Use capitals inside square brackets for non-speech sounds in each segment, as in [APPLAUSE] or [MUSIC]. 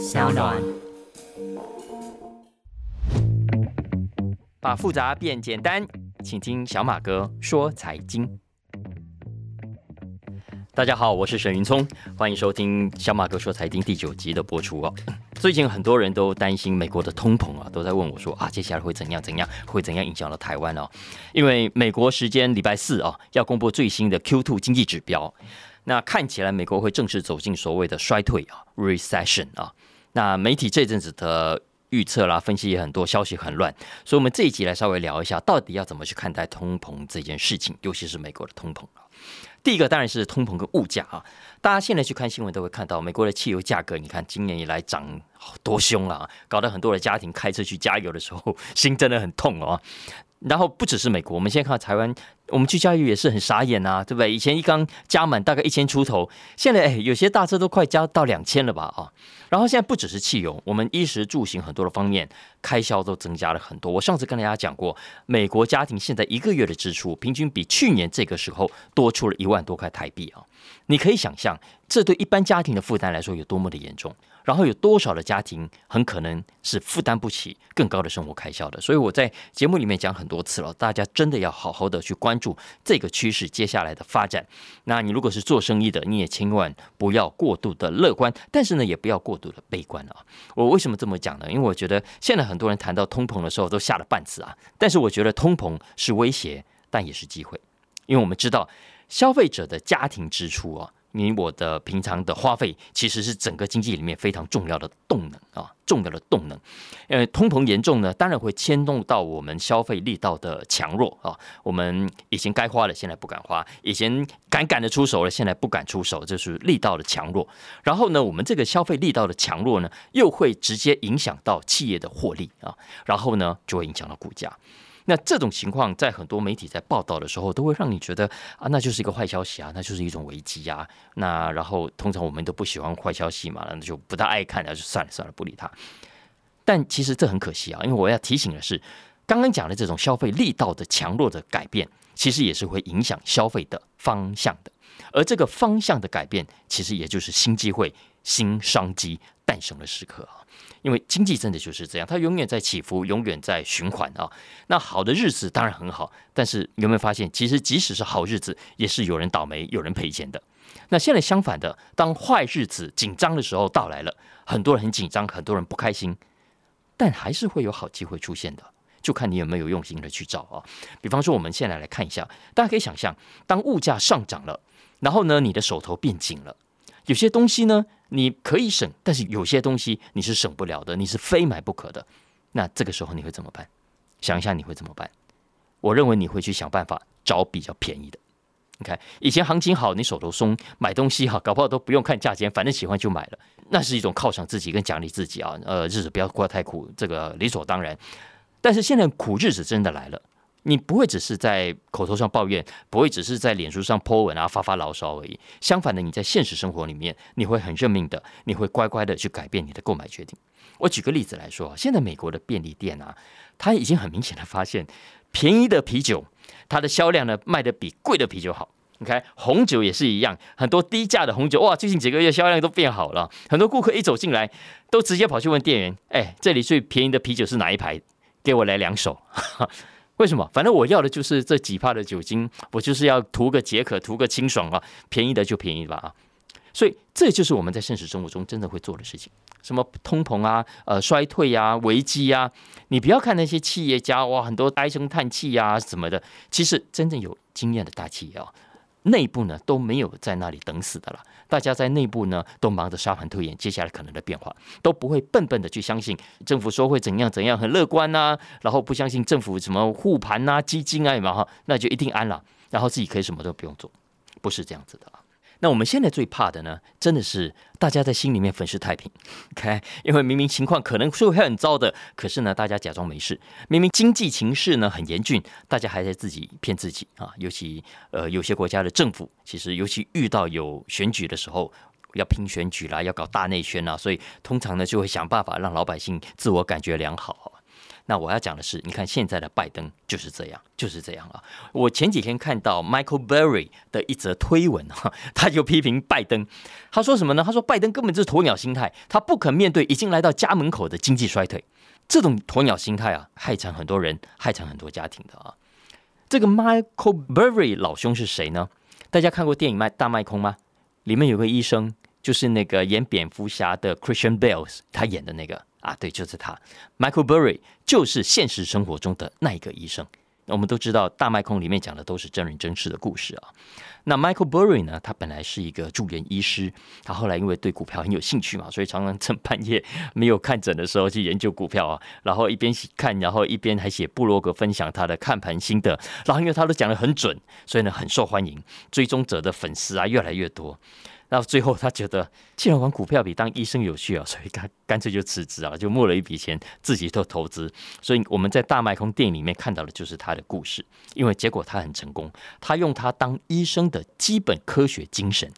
小暖。把复杂变简单，请听小马哥说财经。大家好，我是沈云聪，欢迎收听小马哥说财经第九集的播出哦。[COUGHS] 最近很多人都担心美国的通膨啊，都在问我说啊，接下来会怎样怎样，会怎样影响到台湾哦？因为美国时间礼拜四啊，要公布最新的 Q two 经济指标，那看起来美国会正式走进所谓的衰退啊，recession 啊。那媒体这阵子的。预测啦，分析也很多，消息很乱，所以，我们这一集来稍微聊一下，到底要怎么去看待通膨这件事情，尤其是美国的通膨。第一个当然是通膨跟物价啊，大家现在去看新闻都会看到，美国的汽油价格，你看今年以来涨多凶啊，搞得很多的家庭开车去加油的时候，[LAUGHS] 心真的很痛哦。然后不只是美国，我们现在看到台湾，我们去加油也是很傻眼呐，对不对？以前一缸加满大概一千出头，现在哎，有些大车都快加到两千了吧啊！然后现在不只是汽油，我们衣食住行很多的方面开销都增加了很多。我上次跟大家讲过，美国家庭现在一个月的支出平均比去年这个时候多出了一万多块台币啊！你可以想象，这对一般家庭的负担来说有多么的严重。然后有多少的家庭很可能是负担不起更高的生活开销的？所以我在节目里面讲很多次了，大家真的要好好的去关注这个趋势接下来的发展。那你如果是做生意的，你也千万不要过度的乐观，但是呢，也不要过度的悲观啊。我为什么这么讲呢？因为我觉得现在很多人谈到通膨的时候都吓了半死啊。但是我觉得通膨是威胁，但也是机会，因为我们知道消费者的家庭支出啊。你我的平常的花费其实是整个经济里面非常重要的动能啊，重要的动能。呃，通膨严重呢，当然会牵动到我们消费力道的强弱啊。我们以前该花的现在不敢花，以前敢敢的出手了，现在不敢出手，这是力道的强弱。然后呢，我们这个消费力道的强弱呢，又会直接影响到企业的获利啊，然后呢，就会影响到股价。那这种情况在很多媒体在报道的时候，都会让你觉得啊，那就是一个坏消息啊，那就是一种危机啊。那然后通常我们都不喜欢坏消息嘛，那就不大爱看，那就算了算了，不理他。但其实这很可惜啊，因为我要提醒的是，刚刚讲的这种消费力道的强弱的改变，其实也是会影响消费的方向的。而这个方向的改变，其实也就是新机会、新商机诞生的时刻啊。因为经济真的就是这样，它永远在起伏，永远在循环啊。那好的日子当然很好，但是有没有发现，其实即使是好日子，也是有人倒霉、有人赔钱的。那现在相反的，当坏日子、紧张的时候到来了，很多人很紧张，很多人不开心，但还是会有好机会出现的，就看你有没有用心的去找啊。比方说，我们现在来看一下，大家可以想象，当物价上涨了，然后呢，你的手头变紧了，有些东西呢。你可以省，但是有些东西你是省不了的，你是非买不可的。那这个时候你会怎么办？想一下你会怎么办？我认为你会去想办法找比较便宜的。你看以前行情好，你手头松，买东西哈，搞不好都不用看价钱，反正喜欢就买了，那是一种犒赏自己跟奖励自己啊。呃，日子不要过太苦，这个理所当然。但是现在苦日子真的来了。你不会只是在口头上抱怨，不会只是在脸书上 po 文啊发发牢骚而已。相反的，你在现实生活里面，你会很认命的，你会乖乖的去改变你的购买决定。我举个例子来说，现在美国的便利店啊，它已经很明显的发现，便宜的啤酒，它的销量呢卖的比贵的啤酒好。你看红酒也是一样，很多低价的红酒，哇，最近几个月销量都变好了。很多顾客一走进来，都直接跑去问店员：“哎，这里最便宜的啤酒是哪一排？给我来两手。” [LAUGHS] 为什么？反正我要的就是这几帕的酒精，我就是要图个解渴，图个清爽啊！便宜的就便宜吧啊！所以这就是我们在现实生活中真的会做的事情。什么通膨啊、呃衰退呀、危机呀，你不要看那些企业家哇，很多唉声叹气呀什么的。其实真正有经验的大企业啊，内部呢都没有在那里等死的了。大家在内部呢，都忙着沙盘推演接下来可能的变化，都不会笨笨的去相信政府说会怎样怎样，很乐观呐，然后不相信政府什么护盘呐、基金啊嘛哈，那就一定安了，然后自己可以什么都不用做，不是这样子的啊。那我们现在最怕的呢，真的是大家在心里面粉饰太平，[LAUGHS] OK？因为明明情况可能是会很糟的，可是呢，大家假装没事。明明经济情势呢很严峻，大家还在自己骗自己啊。尤其呃，有些国家的政府，其实尤其遇到有选举的时候，要拼选举啦，要搞大内宣啊，所以通常呢就会想办法让老百姓自我感觉良好。那我要讲的是，你看现在的拜登就是这样，就是这样啊。我前几天看到 Michael Berry 的一则推文哈，他就批评拜登，他说什么呢？他说拜登根本就是鸵鸟心态，他不肯面对已经来到家门口的经济衰退。这种鸵鸟心态啊，害惨很多人，害惨很多家庭的啊。这个 Michael Berry 老兄是谁呢？大家看过电影《卖大卖空》吗？里面有个医生，就是那个演蝙蝠侠的 Christian Bale，他演的那个。啊，对，就是他，Michael Burry 就是现实生活中的那一个医生。我们都知道，《大麦空》里面讲的都是真人真事的故事啊。那 Michael Burry 呢，他本来是一个住院医师，他后来因为对股票很有兴趣嘛，所以常常 [LAUGHS] 趁半夜没有看诊的时候去研究股票啊，然后一边看，然后一边还写部落格分享他的看盘心得。然后因为他都讲的很准，所以呢很受欢迎，追踪者的粉丝啊越来越多。到最后，他觉得既然玩股票比当医生有趣啊，所以他干脆就辞职啊，就募了一笔钱自己做投资。所以我们在大麦空电影里面看到的就是他的故事，因为结果他很成功，他用他当医生的基本科学精神。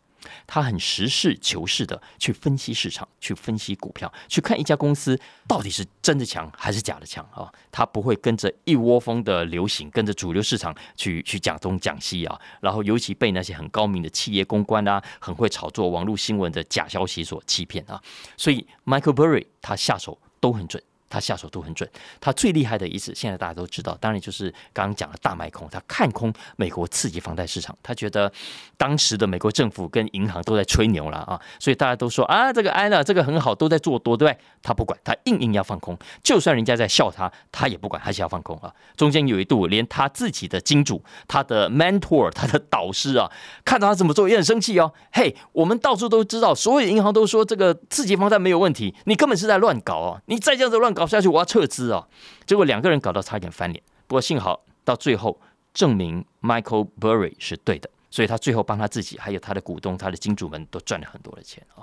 他很实事求是的去分析市场，去分析股票，去看一家公司到底是真的强还是假的强啊！他不会跟着一窝蜂的流行，跟着主流市场去去讲东讲西啊！然后尤其被那些很高明的企业公关啊，很会炒作网络新闻的假消息所欺骗啊！所以 Michael Burry 他下手都很准。他下手都很准，他最厉害的一次，现在大家都知道，当然就是刚刚讲的大卖空，他看空美国刺激房贷市场，他觉得当时的美国政府跟银行都在吹牛了啊，所以大家都说啊，这个安娜，这个很好，都在做多，对不对？他不管，他硬硬要放空，就算人家在笑他，他也不管，还是要放空啊。中间有一度，连他自己的金主、他的 mentor、他的导师啊，看到他怎么做也很生气哦。嘿，我们到处都知道，所有银行都说这个刺激房贷没有问题，你根本是在乱搞哦，你再这样子乱搞。搞下去，我要撤资哦！结果两个人搞到差点翻脸，不过幸好到最后证明 Michael Burry 是对的，所以他最后帮他自己还有他的股东、他的金主们都赚了很多的钱啊！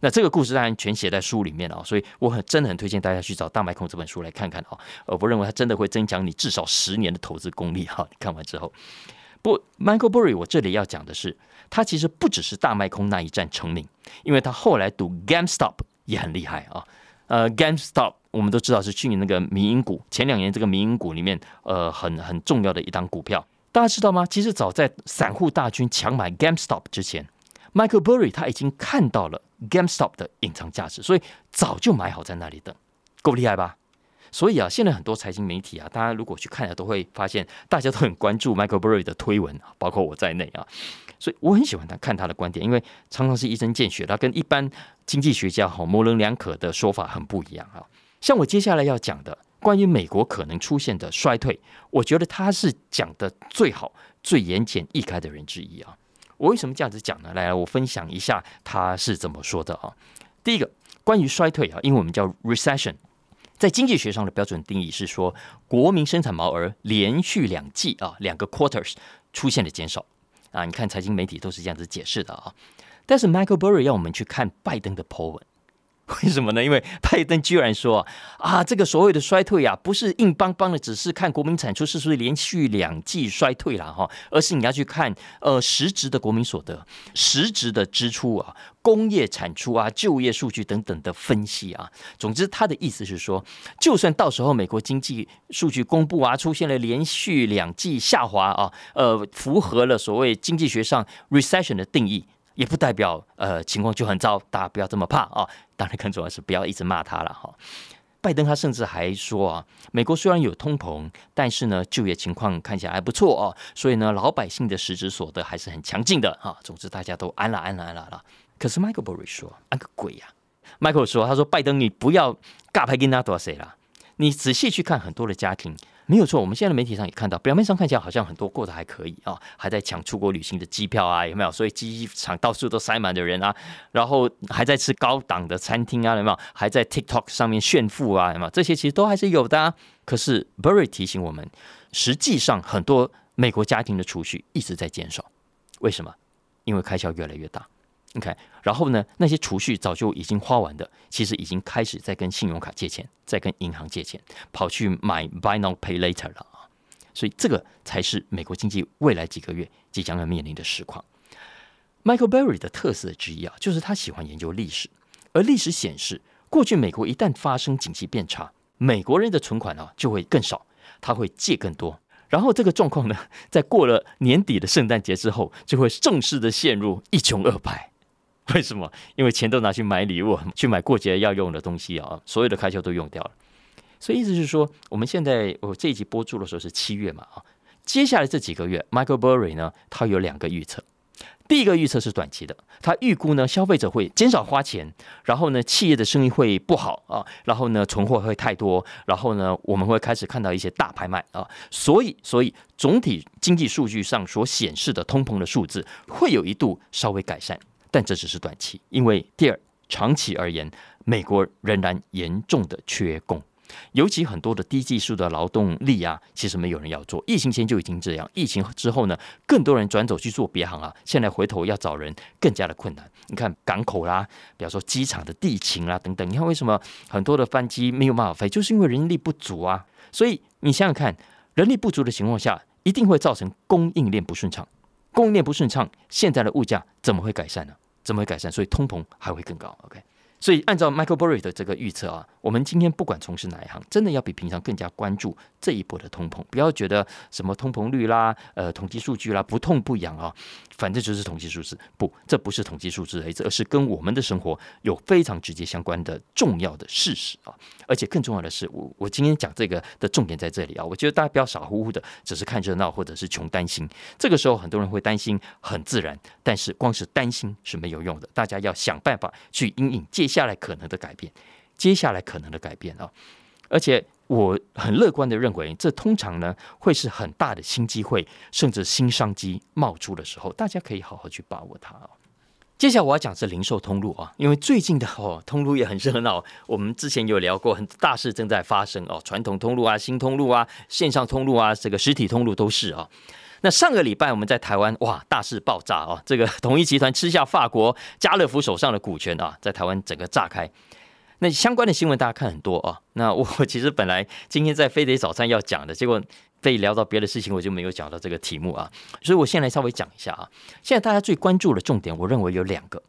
那这个故事当然全写在书里面了，所以我很真的很推荐大家去找《大麦空》这本书来看看啊！我不认为它真的会增强你至少十年的投资功力哈！看完之后，不，Michael Burry，我这里要讲的是，他其实不只是大麦空那一战成名，因为他后来读 GameStop 也很厉害啊！呃，GameStop。我们都知道是去年那个民营股，前两年这个民营股里面，呃，很很重要的一档股票，大家知道吗？其实早在散户大军抢买 GameStop 之前，Michael Burry 他已经看到了 GameStop 的隐藏价值，所以早就买好在那里等，够厉害吧？所以啊，现在很多财经媒体啊，大家如果去看了，都会发现大家都很关注 Michael Burry 的推文，包括我在内啊。所以我很喜欢他看他的观点，因为常常是一针见血，他跟一般经济学家哈模棱两可的说法很不一样啊。像我接下来要讲的关于美国可能出现的衰退，我觉得他是讲的最好、最言简意赅的人之一啊。我为什么这样子讲呢？来，我分享一下他是怎么说的啊。第一个，关于衰退啊，因为我们叫 recession，在经济学上的标准定义是说，国民生产毛额连续两季啊，两个 quarters 出现了减少啊。你看财经媒体都是这样子解释的啊。但是 Michael Burry 要我们去看拜登的 po 文。[LAUGHS] 为什么呢？因为拜登居然说啊，这个所谓的衰退啊，不是硬邦邦的，只是看国民产出是不是连续两季衰退了哈，而是你要去看呃实质的国民所得、实质的支出啊、工业产出啊、就业数据等等的分析啊。总之，他的意思是说，就算到时候美国经济数据公布啊，出现了连续两季下滑啊，呃，符合了所谓经济学上 recession 的定义。也不代表呃情况就很糟，大家不要这么怕啊！当然更重要是不要一直骂他了哈。拜登他甚至还说啊，美国虽然有通膨，但是呢就业情况看起来还不错哦，所以呢老百姓的实质所得还是很强劲的哈。总之大家都安了安了安了了。可是 Michael Burry 说安个鬼呀！Michael 说他说拜登你不要尬拍跟他多谁了，你仔细去看很多的家庭。没有错，我们现在的媒体上也看到，表面上看起来好像很多过得还可以啊，还在抢出国旅行的机票啊，有没有？所以机场到处都塞满的人啊，然后还在吃高档的餐厅啊，有没有？还在 TikTok 上面炫富啊，有没有？这些其实都还是有的。啊可是 Burry 提醒我们，实际上很多美国家庭的储蓄一直在减少，为什么？因为开销越来越大。OK，然后呢？那些储蓄早就已经花完的，其实已经开始在跟信用卡借钱，在跟银行借钱，跑去买 Buy Now Pay Later 了啊！所以这个才是美国经济未来几个月即将要面临的实况。Michael Berry 的特色之一啊，就是他喜欢研究历史，而历史显示，过去美国一旦发生景气变差，美国人的存款啊就会更少，他会借更多。然后这个状况呢，在过了年底的圣诞节之后，就会正式的陷入一穷二白。[LAUGHS] 为什么？因为钱都拿去买礼物，[LAUGHS] 去买过节要用的东西啊，所有的开销都用掉了。所以意思是说，我们现在我这一集播出的时候是七月嘛啊，接下来这几个月，Michael Burry 呢，他有两个预测。第一个预测是短期的，他预估呢，消费者会减少花钱，然后呢，企业的生意会不好啊，然后呢，存货会太多，然后呢，我们会开始看到一些大拍卖啊，所以，所以总体经济数据上所显示的通膨的数字会有一度稍微改善，但这只是短期，因为第二，长期而言，美国仍然严重的缺工。尤其很多的低技术的劳动力啊，其实没有人要做。疫情前就已经这样，疫情之后呢，更多人转走去做别行啊。现在回头要找人更加的困难。你看港口啦，比方说机场的地勤啦等等，你看为什么很多的班机没有办法飞，就是因为人力不足啊。所以你想想看，人力不足的情况下，一定会造成供应链不顺畅。供应链不顺畅，现在的物价怎么会改善呢？怎么会改善？所以通膨还会更高。OK。所以，按照 Michael Burry 的这个预测啊，我们今天不管从事哪一行，真的要比平常更加关注这一波的通膨。不要觉得什么通膨率啦、呃统计数据啦不痛不痒啊，反正就是统计数字。不，这不是统计数字，而是跟我们的生活有非常直接相关的重要的事实啊。而且更重要的是，我我今天讲这个的重点在这里啊。我觉得大家不要傻乎乎的，只是看热闹或者是穷担心。这个时候，很多人会担心，很自然。但是光是担心是没有用的，大家要想办法去应应接下来可能的改变，接下来可能的改变啊！而且我很乐观的认为，这通常呢会是很大的新机会，甚至新商机冒出的时候，大家可以好好去把握它哦！接下来我要讲是零售通路啊，因为最近的哦通路也很热闹，我们之前有聊过，很大事正在发生哦，传统通路啊、新通路啊、线上通路啊、这个实体通路都是啊。那上个礼拜我们在台湾哇，大事爆炸啊！这个 [LAUGHS] 统一集团吃下法国家乐福手上的股权啊，在台湾整个炸开。那相关的新闻大家看很多啊。那我其实本来今天在飞碟早餐要讲的，结果被聊到别的事情，我就没有讲到这个题目啊。所以我先来稍微讲一下啊。现在大家最关注的重点，我认为有两个。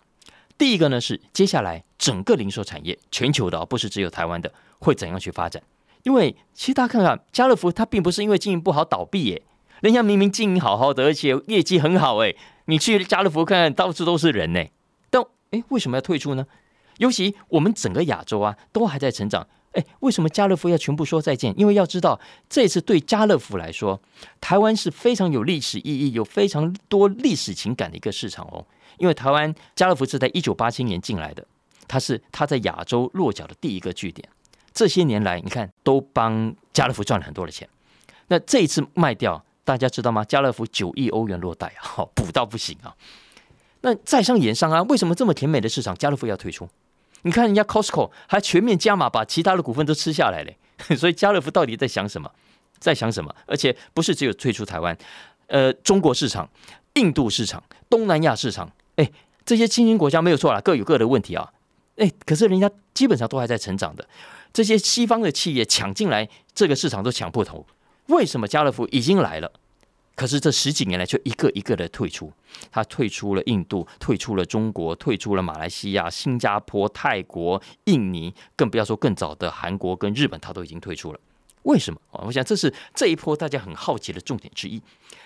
第一个呢是接下来整个零售产业，全球的，不是只有台湾的，会怎样去发展？因为其实大家看看家乐福，它并不是因为经营不好倒闭耶。人家明明经营好好的，而且业绩很好，哎，你去家乐福看看，到处都是人呢。但哎，为什么要退出呢？尤其我们整个亚洲啊，都还在成长，哎，为什么家乐福要全部说再见？因为要知道，这次对家乐福来说，台湾是非常有历史意义、有非常多历史情感的一个市场哦。因为台湾家乐福是在一九八七年进来的，它是它在亚洲落脚的第一个据点。这些年来，你看都帮家乐福赚了很多的钱。那这一次卖掉。大家知道吗？家乐福九亿欧元落袋啊，好补到不行啊！那在商言商啊，为什么这么甜美的市场，家乐福要退出？你看人家 Costco 还全面加码，把其他的股份都吃下来嘞。[LAUGHS] 所以家乐福到底在想什么？在想什么？而且不是只有退出台湾，呃，中国市场、印度市场、东南亚市场，哎，这些新兴国家没有错啦，各有各的问题啊。哎，可是人家基本上都还在成长的，这些西方的企业抢进来，这个市场都抢破头。为什么家乐福已经来了，可是这十几年来却一个一个的退出？他退出了印度，退出了中国，退出了马来西亚、新加坡、泰国、印尼，更不要说更早的韩国跟日本，他都已经退出了。为什么啊？我想这是这一波大家很好奇的重点之一。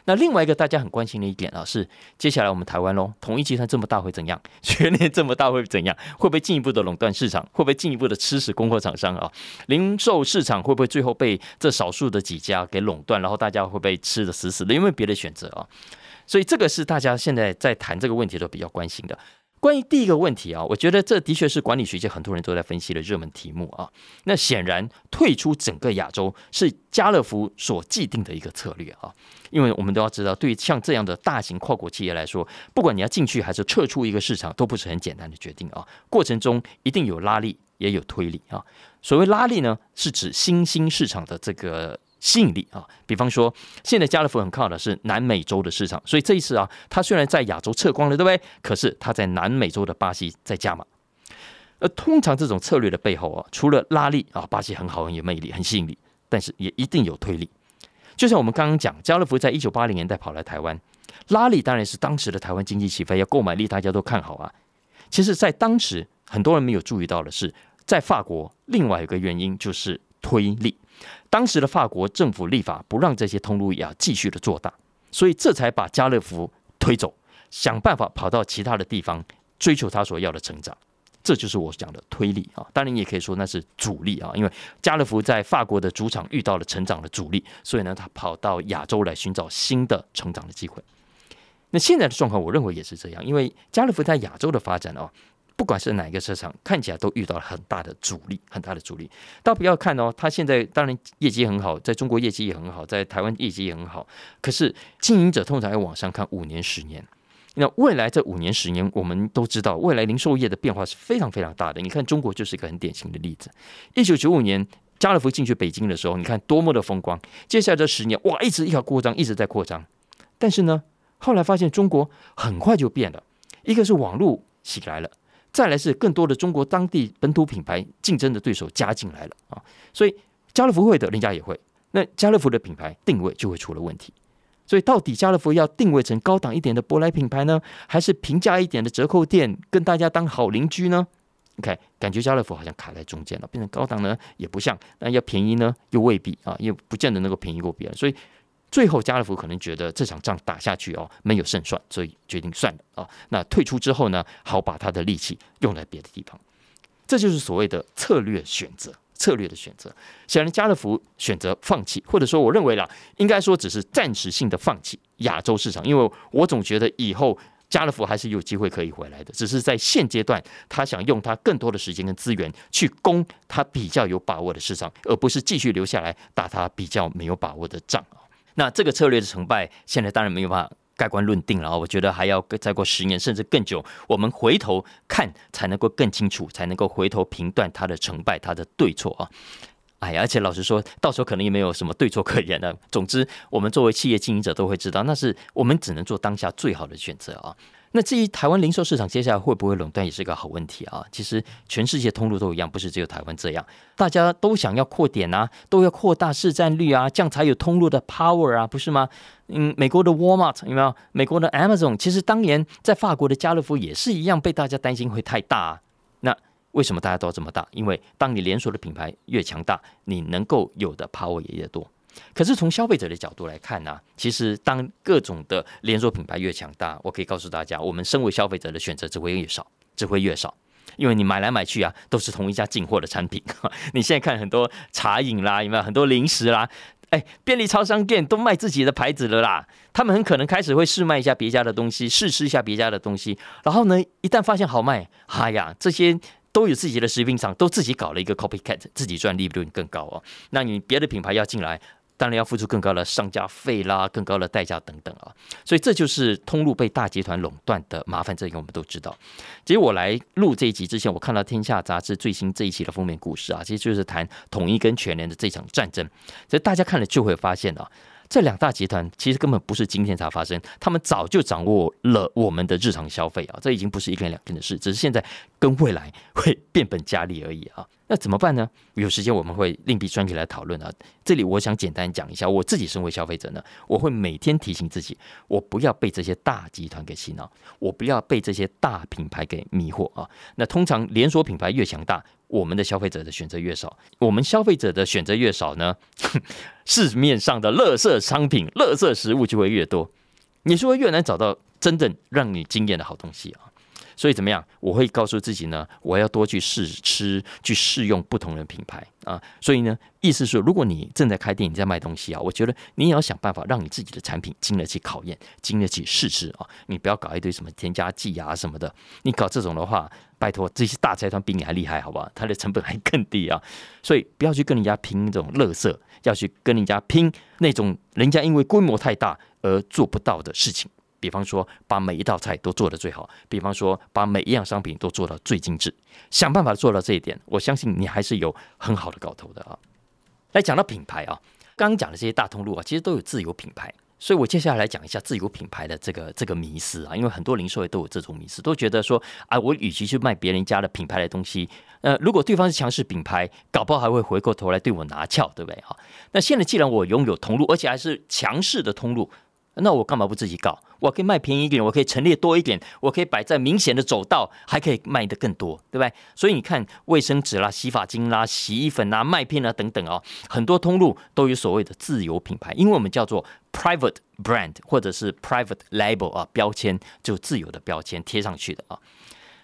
那另外一个大家很关心的一点啊，是接下来我们台湾喽，统一集团这么大会怎样？[LAUGHS] 全年这么大会怎样？会不会进一步的垄断市场？会不会进一步的吃死供货厂商啊？零售市场会不会最后被这少数的几家给垄断？然后大家会被吃的死死的？有没有别的选择啊？所以这个是大家现在在谈这个问题都比较关心的。关于第一个问题啊，我觉得这的确是管理学界很多人都在分析的热门题目啊。那显然退出整个亚洲是家乐福所既定的一个策略啊，因为我们都要知道，对于像这样的大型跨国企业来说，不管你要进去还是撤出一个市场，都不是很简单的决定啊。过程中一定有拉力，也有推力啊。所谓拉力呢，是指新兴市场的这个。吸引力啊，比方说，现在家乐福很靠的是南美洲的市场，所以这一次啊，它虽然在亚洲撤光了，对不对？可是它在南美洲的巴西在加码。而通常这种策略的背后啊，除了拉力啊，巴西很好，很有魅力，很吸引力，但是也一定有推力。就像我们刚刚讲，家乐福在一九八零年代跑来台湾，拉力当然是当时的台湾经济起飞，要购买力大家都看好啊。其实，在当时很多人没有注意到的是，在法国另外一个原因就是。推力。当时的法国政府立法不让这些通路要继续的做大，所以这才把家乐福推走，想办法跑到其他的地方追求他所要的成长。这就是我讲的推力啊，当然你也可以说那是阻力啊，因为家乐福在法国的主场遇到了成长的阻力，所以呢，他跑到亚洲来寻找新的成长的机会。那现在的状况，我认为也是这样，因为家乐福在亚洲的发展哦，不管是哪一个市场，看起来都遇到了很大的阻力，很大的阻力。大家不要看哦，他现在当然业绩很好，在中国业绩也很好，在台湾业绩也很好，可是经营者通常要往上看五年、十年。那未来这五年、十年，我们都知道，未来零售业的变化是非常非常大的。你看，中国就是一个很典型的例子。一九九五年，家乐福进去北京的时候，你看多么的风光。接下来这十年，哇，一直要扩张，一直在扩张。但是呢，后来发现中国很快就变了。一个是网络起来了，再来是更多的中国当地本土品牌竞争的对手加进来了啊。所以家乐福会的，人家也会。那家乐福的品牌定位就会出了问题。所以，到底家乐福要定位成高档一点的舶来品牌呢，还是平价一点的折扣店，跟大家当好邻居呢？OK，感觉家乐福好像卡在中间了，变成高档呢也不像，那要便宜呢又未必啊，又不见得能够便宜过别人。所以，最后家乐福可能觉得这场仗打下去哦没有胜算，所以决定算了啊。那退出之后呢，好把他的力气用在别的地方。这就是所谓的策略选择。策略的选择，显然家乐福选择放弃，或者说我认为啦，应该说只是暂时性的放弃亚洲市场，因为我总觉得以后家乐福还是有机会可以回来的，只是在现阶段，他想用他更多的时间跟资源去攻他比较有把握的市场，而不是继续留下来打他比较没有把握的仗那这个策略的成败，现在当然没有办法。盖棺论定了啊！我觉得还要再过十年甚至更久，我们回头看才能够更清楚，才能够回头评断它的成败、它的对错啊！哎呀，而且老实说，到时候可能也没有什么对错可言了。总之，我们作为企业经营者都会知道，那是我们只能做当下最好的选择啊！那至于台湾零售市场接下来会不会垄断，也是一个好问题啊。其实全世界通路都一样，不是只有台湾这样，大家都想要扩点啊，都要扩大市占率啊，这样才有通路的 power 啊，不是吗？嗯，美国的 Walmart 有没有？美国的 Amazon，其实当年在法国的家乐福也是一样，被大家担心会太大。啊那为什么大家都要这么大？因为当你连锁的品牌越强大，你能够有的 power 也越多。可是从消费者的角度来看呢，其实当各种的连锁品牌越强大，我可以告诉大家，我们身为消费者的选择只会越少，只会越少，因为你买来买去啊，都是同一家进货的产品。[LAUGHS] 你现在看很多茶饮啦，有没有很多零食啦？哎，便利超商店都卖自己的牌子了啦，他们很可能开始会试卖一下别家的东西，试吃一下别家的东西，然后呢，一旦发现好卖，哎呀，这些。都有自己的食品厂，都自己搞了一个 copycat，自己赚利润更高哦。那你别的品牌要进来，当然要付出更高的上架费啦，更高的代价等等啊。所以这就是通路被大集团垄断的麻烦，这个我们都知道。其实我来录这一集之前，我看到《天下》杂志最新这一期的封面故事啊，其实就是谈统一跟全联的这场战争。所以大家看了就会发现啊。这两大集团其实根本不是今天才发生，他们早就掌握了我们的日常消费啊，这已经不是一天两天的事，只是现在跟未来会变本加厉而已啊。那怎么办呢？有时间我们会另辟专题来讨论啊。这里我想简单讲一下，我自己身为消费者呢，我会每天提醒自己，我不要被这些大集团给洗脑，我不要被这些大品牌给迷惑啊。那通常连锁品牌越强大。我们的消费者的选择越少，我们消费者的选择越少呢，[LAUGHS] 市面上的垃圾商品、垃圾食物就会越多，你说越难找到真正让你惊艳的好东西啊。所以怎么样？我会告诉自己呢，我要多去试吃，去试用不同的品牌啊。所以呢，意思是，如果你正在开店，你在卖东西啊，我觉得你也要想办法让你自己的产品经得起考验，经得起试吃啊。你不要搞一堆什么添加剂啊什么的，你搞这种的话，拜托，这些大财团比你还厉害，好不好？它的成本还更低啊。所以不要去跟人家拼这种乐色，要去跟人家拼那种人家因为规模太大而做不到的事情。比方说，把每一道菜都做得最好；比方说，把每一样商品都做到最精致，想办法做到这一点。我相信你还是有很好的搞头的啊！来讲到品牌啊，刚刚讲的这些大通路啊，其实都有自有品牌，所以我接下来来讲一下自有品牌的这个这个迷思啊。因为很多零售业都有这种迷思，都觉得说啊，我与其去卖别人家的品牌的东西，呃，如果对方是强势品牌，搞不好还会回过头来对我拿翘，对不对啊？那现在既然我拥有通路，而且还是强势的通路。那我干嘛不自己搞？我可以卖便宜一点，我可以陈列多一点，我可以摆在明显的走道，还可以卖的更多，对不对？所以你看，卫生纸啦、洗发精啦、洗衣粉啦、麦片啊等等哦，很多通路都有所谓的自有品牌，因为我们叫做 private brand 或者是 private label 啊，标签就自有的标签贴上去的啊。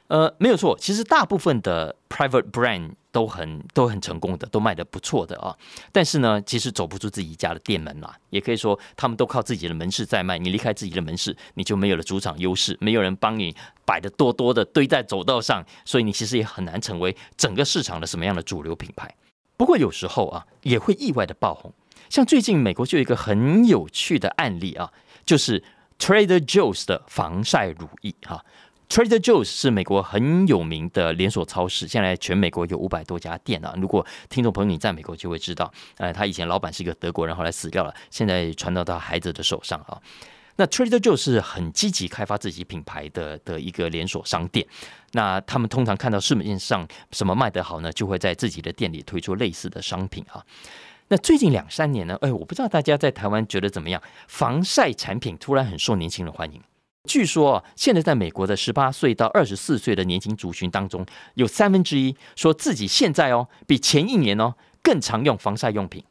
呃，没有错，其实大部分的 private brand 都很都很成功的，都卖的不错的啊。但是呢，其实走不出自己家的店门啦，也可以说他们都靠自己的门市在卖。你离开自己的门市，你就没有了主场优势，没有人帮你摆的多多的堆在走道上，所以你其实也很难成为整个市场的什么样的主流品牌。不过有时候啊，也会意外的爆红。像最近美国就有一个很有趣的案例啊，就是 Trader Joe's 的防晒乳液哈。Trader Joe's 是美国很有名的连锁超市，现在全美国有五百多家店啊。如果听众朋友你在美国就会知道，呃，他以前老板是一个德国人，后来死掉了，现在传到他孩子的手上啊。那 Trader Joe 是很积极开发自己品牌的的一个连锁商店。那他们通常看到市面上什么卖得好呢，就会在自己的店里推出类似的商品啊。那最近两三年呢，哎，我不知道大家在台湾觉得怎么样？防晒产品突然很受年轻人欢迎。据说啊，现在在美国的十八岁到二十四岁的年轻族群当中，有三分之一说自己现在哦，比前一年哦更常用防晒用品。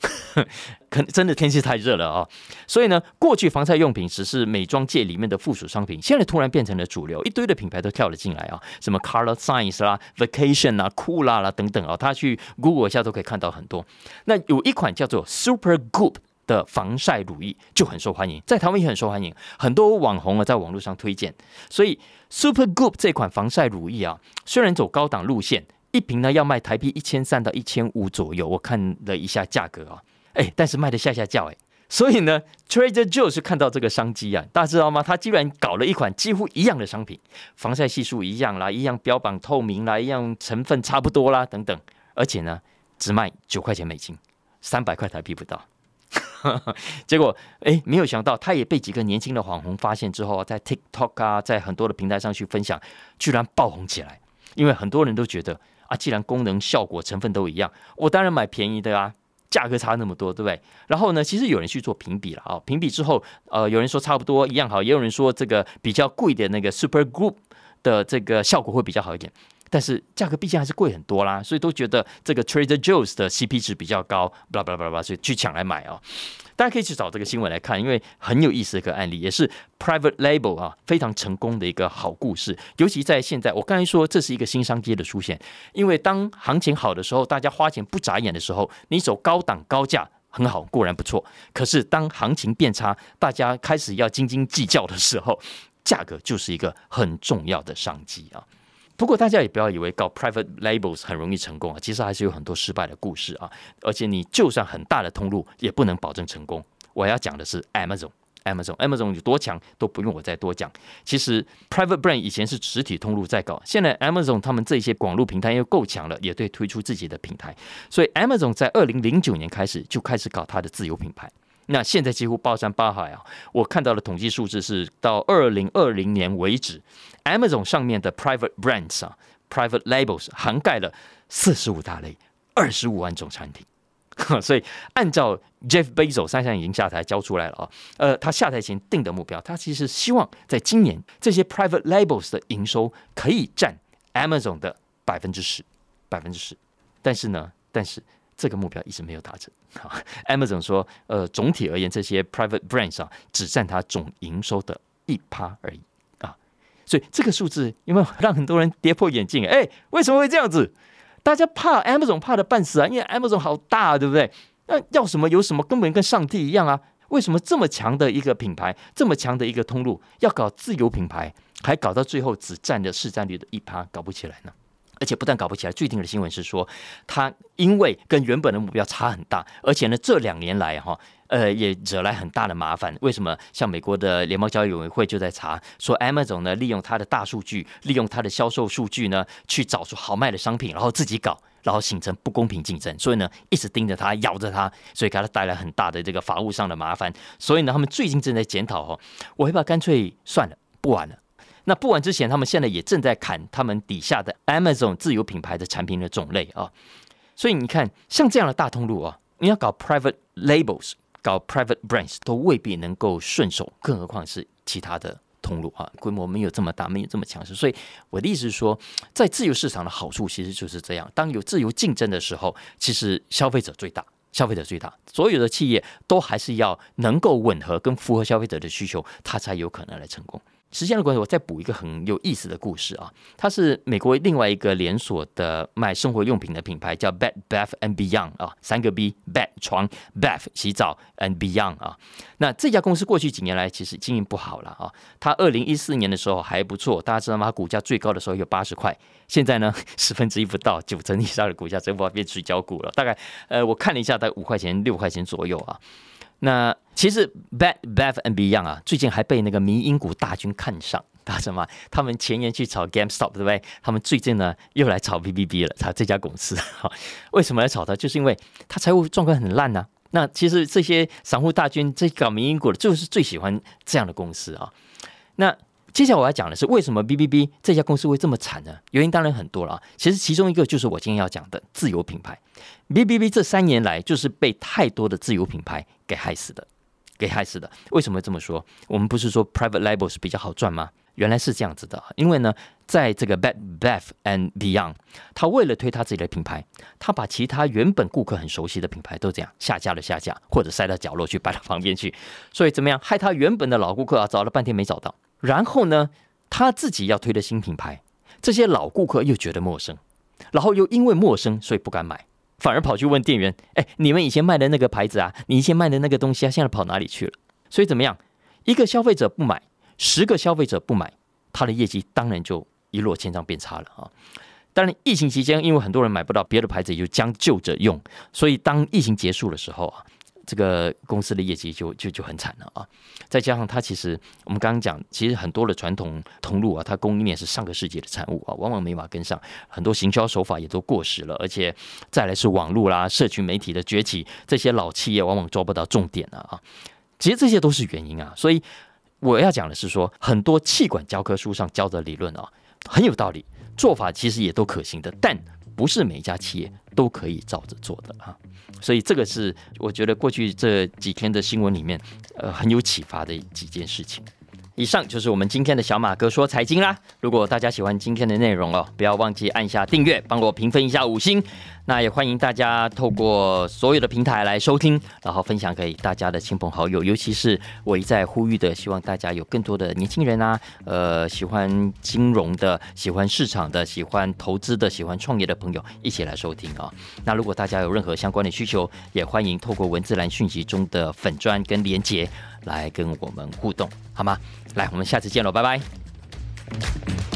[LAUGHS] 可能真的天气太热了啊，所以呢，过去防晒用品只是美妆界里面的附属商品，现在突然变成了主流，一堆的品牌都跳了进来啊，什么 Color Science 啦、Vacation 啊、Cool 啦等等啊，他去 Google 一下都可以看到很多。那有一款叫做 Super Goop。的防晒乳液就很受欢迎，在台湾也很受欢迎，很多网红啊在网络上推荐。所以 Super Goop 这款防晒乳液啊，虽然走高档路线，一瓶呢要卖台币一千三到一千五左右，我看了一下价格啊，哎，但是卖的下下叫哎。所以呢，Trader Joe 是看到这个商机啊，大家知道吗？他居然搞了一款几乎一样的商品，防晒系数一样啦，一样标榜透明啦，一样成分差不多啦，等等，而且呢，只卖九块钱美金，三百块台币不到。[LAUGHS] 结果，哎，没有想到，他也被几个年轻的网红发现之后，在 TikTok 啊，在很多的平台上去分享，居然爆红起来。因为很多人都觉得啊，既然功能、效果、成分都一样，我当然买便宜的啊，价格差那么多，对不对？然后呢，其实有人去做评比了啊，评比之后，呃，有人说差不多一样好，也有人说这个比较贵的那个 Super Group 的这个效果会比较好一点。但是价格毕竟还是贵很多啦，所以都觉得这个 Trader Joe's 的 CP 值比较高，巴拉巴拉巴拉，所以去抢来买啊。大家可以去找这个新闻来看，因为很有意思的一个案例，也是 Private Label 啊非常成功的一个好故事。尤其在现在，我刚才说这是一个新商机的出现，因为当行情好的时候，大家花钱不眨眼的时候，你走高档高价很好，固然不错。可是当行情变差，大家开始要斤斤计较的时候，价格就是一个很重要的商机啊。不过大家也不要以为搞 private labels 很容易成功啊，其实还是有很多失败的故事啊。而且你就算很大的通路，也不能保证成功。我要讲的是 Amazon，Amazon，Amazon 有多强都不用我再多讲。其实 private brand 以前是实体通路在搞，现在 Amazon 他们这些广路平台又够强了，也对推出自己的平台。所以 Amazon 在二零零九年开始就开始搞它的自有品牌。那现在几乎包山包海啊！我看到的统计数字是到二零二零年为止，Amazon 上面的 private brands 啊，private labels 涵盖了四十五大类，二十五万种产品。[LAUGHS] 所以按照 Jeff Bezos 三项已经下台交出来了啊，呃，他下台前定的目标，他其实希望在今年这些 private labels 的营收可以占 Amazon 的百分之十，百分之十。但是呢，但是。这个目标一直没有达成。Amazon 说，呃，总体而言，这些 private brands 啊，只占它总营收的一趴而已啊。所以这个数字有没有让很多人跌破眼镜？哎，为什么会这样子？大家怕 Amazon 怕的半死啊，因为 Amazon 好大，啊对不对？那要什么有什么，根本跟上帝一样啊。为什么这么强的一个品牌，这么强的一个通路，要搞自有品牌，还搞到最后只占着市占率的一趴，搞不起来呢？而且不但搞不起来，最近的新闻是说，他因为跟原本的目标差很大，而且呢，这两年来哈，呃，也惹来很大的麻烦。为什么？像美国的联邦交易委员会就在查，说 Amazon 呢，利用它的大数据，利用它的销售数据呢，去找出好卖的商品，然后自己搞，然后形成不公平竞争。所以呢，一直盯着它，咬着它，所以给它带来很大的这个法务上的麻烦。所以呢，他们最近正在检讨哦，我会把干脆算了，不玩了。那不玩之前，他们现在也正在砍他们底下的 Amazon 自有品牌的产品的种类啊。所以你看，像这样的大通路啊，你要搞 private labels，搞 private brands 都未必能够顺手，更何况是其他的通路啊，规模没有这么大，没有这么强势。所以我的意思是说，在自由市场的好处其实就是这样：当有自由竞争的时候，其实消费者最大，消费者最大，所有的企业都还是要能够吻合跟符合消费者的需求，它才有可能来成功。时间的关系，我再补一个很有意思的故事啊。它是美国另外一个连锁的卖生活用品的品牌，叫 Bed Bath and Beyond 啊，三个 B，Bed 床，Bath 洗澡，and Beyond 啊。那这家公司过去几年来其实经营不好了啊。它二零一四年的时候还不错，大家知道吗？它股价最高的时候有八十块，现在呢十分之一不到，九成以上的股价真不变水饺股了。大概呃，我看了一下，大概五块钱、六块钱左右啊。那其实 Bad Bath and Beyond 啊，最近还被那个迷英股大军看上，他什么？[LAUGHS] 他们前年去炒 GameStop，对不对？他们最近呢又来炒 B B B 了，炒这家公司。[LAUGHS] 为什么来炒它？就是因为它财务状况很烂呐。那其实这些散户大军这搞民英股的，就是最喜欢这样的公司啊。那接下来我要讲的是，为什么 B B B 这家公司会这么惨呢？原因当然很多了啊。其实其中一个就是我今天要讲的自有品牌。B B B 这三年来就是被太多的自有品牌给害死的，给害死的。为什么这么说？我们不是说 Private Label 是比较好赚吗？原来是这样子的。因为呢，在这个 Bed Bath and Beyond，他为了推他自己的品牌，他把其他原本顾客很熟悉的品牌都这样下架了下架，或者塞到角落去，摆到旁边去。所以怎么样，害他原本的老顾客啊，找了半天没找到。然后呢，他自己要推的新品牌，这些老顾客又觉得陌生，然后又因为陌生，所以不敢买，反而跑去问店员：“哎，你们以前卖的那个牌子啊，你以前卖的那个东西啊，现在跑哪里去了？”所以怎么样？一个消费者不买，十个消费者不买，他的业绩当然就一落千丈变差了啊！当然，疫情期间，因为很多人买不到别的牌子，也就将就着用，所以当疫情结束的时候啊。这个公司的业绩就就就很惨了啊！再加上它其实我们刚刚讲，其实很多的传统通路啊，它供应链是上个世纪的产物啊，往往没法跟上，很多行销手法也都过时了，而且再来是网络啦、社群媒体的崛起，这些老企业往往抓不到重点了啊！其实这些都是原因啊，所以我要讲的是说，很多气管教科书上教的理论啊，很有道理，做法其实也都可行的，但不是每一家企业都可以照着做的啊。所以这个是我觉得过去这几天的新闻里面，呃，很有启发的几件事情。以上就是我们今天的小马哥说财经啦。如果大家喜欢今天的内容哦，不要忘记按下订阅，帮我评分一下五星。那也欢迎大家透过所有的平台来收听，然后分享给大家的亲朋好友。尤其是我一再呼吁的，希望大家有更多的年轻人啊，呃，喜欢金融的、喜欢市场的、喜欢投资的、喜欢创业的朋友一起来收听啊。那如果大家有任何相关的需求，也欢迎透过文字栏讯息中的粉砖跟连结来跟我们互动，好吗？来，我们下次见喽，拜拜。